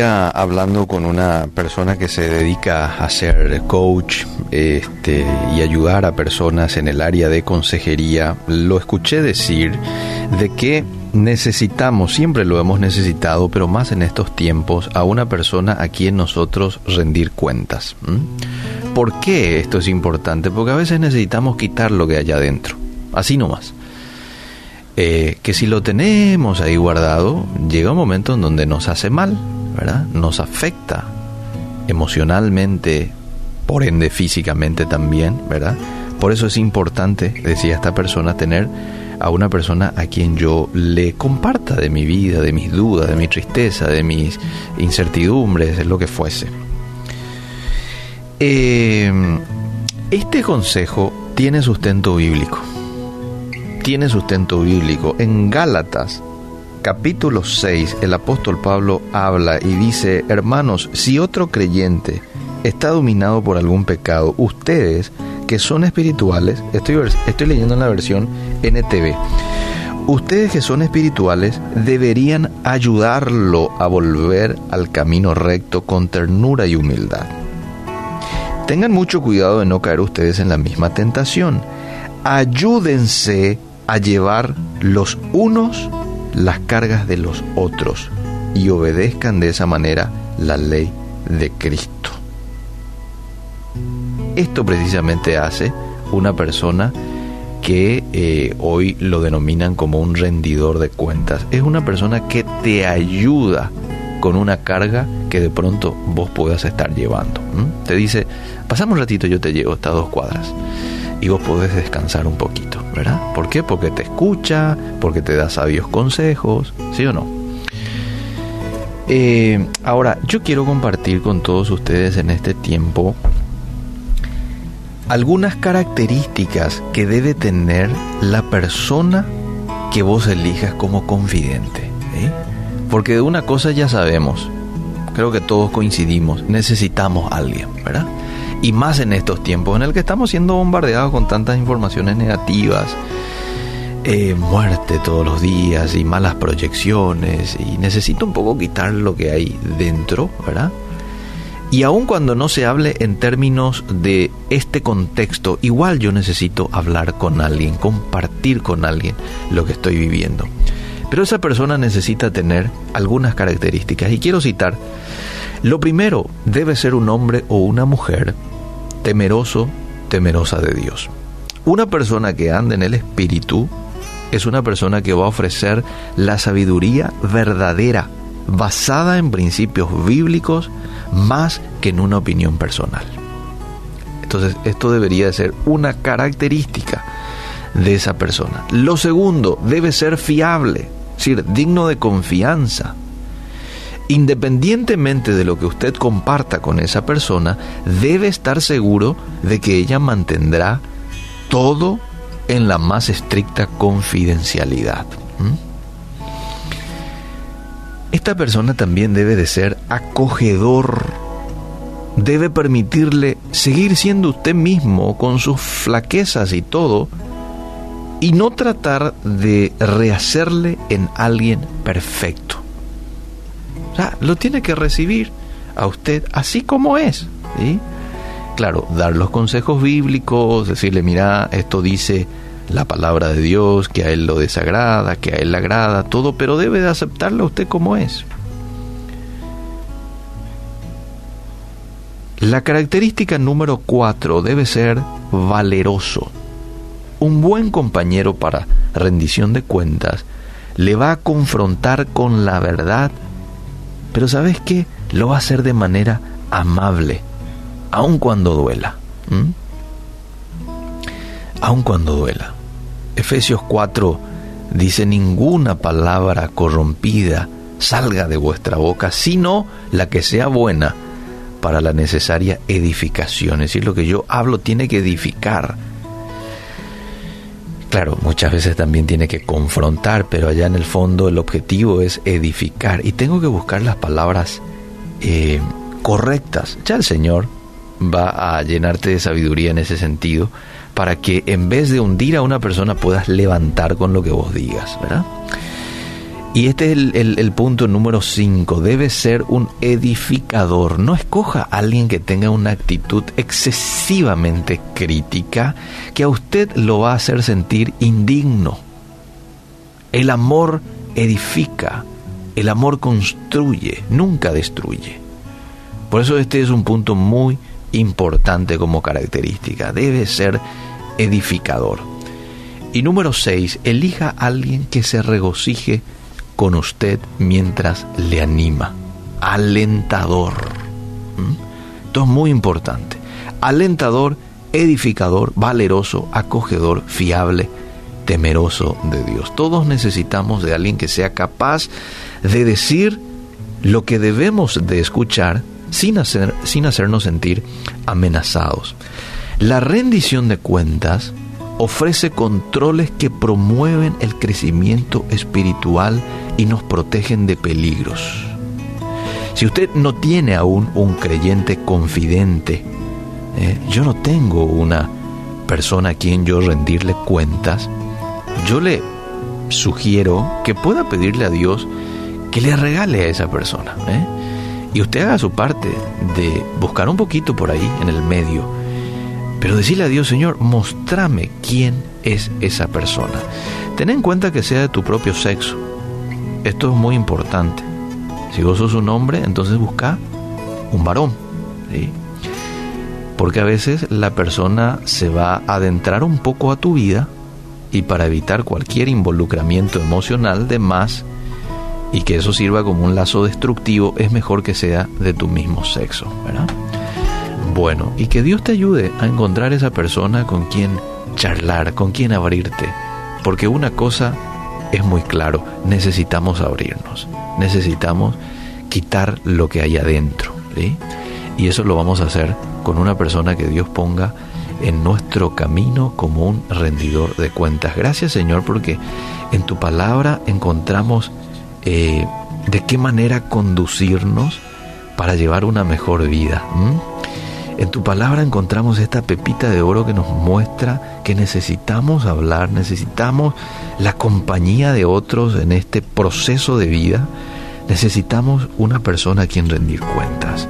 hablando con una persona que se dedica a ser coach este, y ayudar a personas en el área de consejería, lo escuché decir de que necesitamos, siempre lo hemos necesitado, pero más en estos tiempos, a una persona a quien nosotros rendir cuentas. ¿Por qué esto es importante? Porque a veces necesitamos quitar lo que hay adentro, así nomás. Eh, que si lo tenemos ahí guardado, llega un momento en donde nos hace mal, Nos afecta emocionalmente, por ende físicamente también, ¿verdad? Por eso es importante, decía esta persona, tener a una persona a quien yo le comparta de mi vida, de mis dudas, de mi tristeza, de mis incertidumbres, de lo que fuese. Eh, este consejo tiene sustento bíblico tiene sustento bíblico. En Gálatas capítulo 6 el apóstol Pablo habla y dice, hermanos, si otro creyente está dominado por algún pecado, ustedes que son espirituales, estoy, estoy leyendo en la versión NTV, ustedes que son espirituales deberían ayudarlo a volver al camino recto con ternura y humildad. Tengan mucho cuidado de no caer ustedes en la misma tentación. Ayúdense a llevar los unos las cargas de los otros y obedezcan de esa manera la ley de Cristo. Esto precisamente hace una persona que eh, hoy lo denominan como un rendidor de cuentas. Es una persona que te ayuda con una carga que de pronto vos puedas estar llevando. Te dice, pasamos un ratito, yo te llevo estas dos cuadras y vos podés descansar un poquito, ¿verdad? ¿Por qué? Porque te escucha, porque te da sabios consejos, ¿sí o no? Eh, ahora, yo quiero compartir con todos ustedes en este tiempo algunas características que debe tener la persona que vos elijas como confidente. Porque de una cosa ya sabemos, creo que todos coincidimos, necesitamos a alguien, ¿verdad? Y más en estos tiempos en el que estamos siendo bombardeados con tantas informaciones negativas, eh, muerte todos los días y malas proyecciones y necesito un poco quitar lo que hay dentro, ¿verdad? Y aun cuando no se hable en términos de este contexto, igual yo necesito hablar con alguien, compartir con alguien lo que estoy viviendo. Pero esa persona necesita tener algunas características y quiero citar lo primero, debe ser un hombre o una mujer temeroso, temerosa de Dios. Una persona que anda en el Espíritu es una persona que va a ofrecer la sabiduría verdadera, basada en principios bíblicos, más que en una opinión personal. Entonces, esto debería ser una característica de esa persona. Lo segundo, debe ser fiable, es decir, digno de confianza independientemente de lo que usted comparta con esa persona, debe estar seguro de que ella mantendrá todo en la más estricta confidencialidad. Esta persona también debe de ser acogedor, debe permitirle seguir siendo usted mismo con sus flaquezas y todo, y no tratar de rehacerle en alguien perfecto lo tiene que recibir a usted así como es. Claro, dar los consejos bíblicos, decirle, mira, esto dice la palabra de Dios, que a él lo desagrada, que a él le agrada, todo, pero debe de aceptarlo a usted como es. La característica número cuatro debe ser valeroso. Un buen compañero para rendición de cuentas le va a confrontar con la verdad pero ¿sabes qué? Lo va a hacer de manera amable, aun cuando duela. Aun cuando duela. Efesios 4 dice, ninguna palabra corrompida salga de vuestra boca, sino la que sea buena para la necesaria edificación. Es decir, lo que yo hablo tiene que edificar Claro, muchas veces también tiene que confrontar, pero allá en el fondo el objetivo es edificar y tengo que buscar las palabras eh, correctas. Ya el Señor va a llenarte de sabiduría en ese sentido para que en vez de hundir a una persona puedas levantar con lo que vos digas, ¿verdad? Y este es el, punto número 5. Debe ser un edificador. No escoja a alguien que tenga una actitud excesivamente crítica que a usted lo va a hacer sentir indigno. El amor edifica. El amor construye, nunca destruye. Por eso este es un punto muy importante como característica. Debe ser edificador. Y número 6. Elija a alguien que se regocije con usted mientras le anima. Alentador. ¿Mm? Esto es muy importante. Alentador, edificador, valeroso, acogedor, fiable, temeroso de Dios. Todos necesitamos de alguien que sea capaz de decir lo que debemos de escuchar sin, hacer, sin hacernos sentir amenazados. La rendición de cuentas ofrece controles que promueven el crecimiento espiritual y nos protegen de peligros. Si usted no tiene aún un creyente confidente, eh, yo no tengo una persona a quien yo rendirle cuentas, yo le sugiero que pueda pedirle a Dios que le regale a esa persona. ¿eh? Y usted haga su parte de buscar un poquito por ahí en el medio pero decirle a Dios, Señor, mostrame quién es esa persona. Ten en cuenta que sea de tu propio sexo. Esto es muy importante. Si vos sos un hombre, entonces busca un varón. Porque a veces la persona se va a adentrar un poco a tu vida y para evitar cualquier involucramiento emocional de más y que eso sirva como un lazo destructivo, es mejor que sea de tu mismo sexo, ¿verdad? Bueno y que Dios te ayude a encontrar esa persona con quien charlar, con quien abrirte. Porque una cosa es muy claro, necesitamos abrirnos, necesitamos quitar lo que hay adentro. Y eso lo vamos a hacer con una persona que Dios ponga en nuestro camino como un rendidor de cuentas. Gracias Señor porque en tu palabra encontramos eh, de qué manera conducirnos para llevar una mejor vida. En tu palabra encontramos esta pepita de oro que nos muestra que necesitamos hablar, necesitamos la compañía de otros en este proceso de vida, necesitamos una persona a quien rendir cuentas.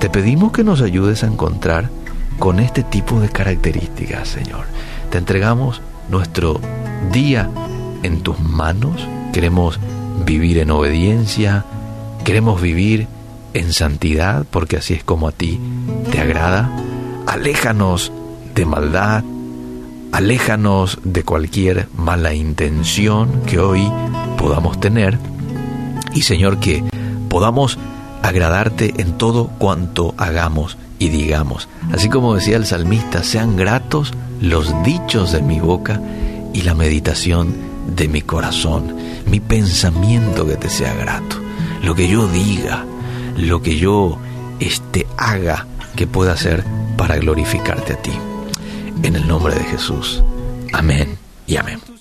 Te pedimos que nos ayudes a encontrar con este tipo de características, Señor. Te entregamos nuestro día en tus manos, queremos vivir en obediencia, queremos vivir en santidad, porque así es como a ti te agrada. Aléjanos de maldad, aléjanos de cualquier mala intención que hoy podamos tener. Y Señor, que podamos agradarte en todo cuanto hagamos y digamos. Así como decía el salmista, sean gratos los dichos de mi boca y la meditación de mi corazón, mi pensamiento que te sea grato, lo que yo diga, lo que yo este, haga que pueda hacer para glorificarte a ti. En el nombre de Jesús. Amén y amén.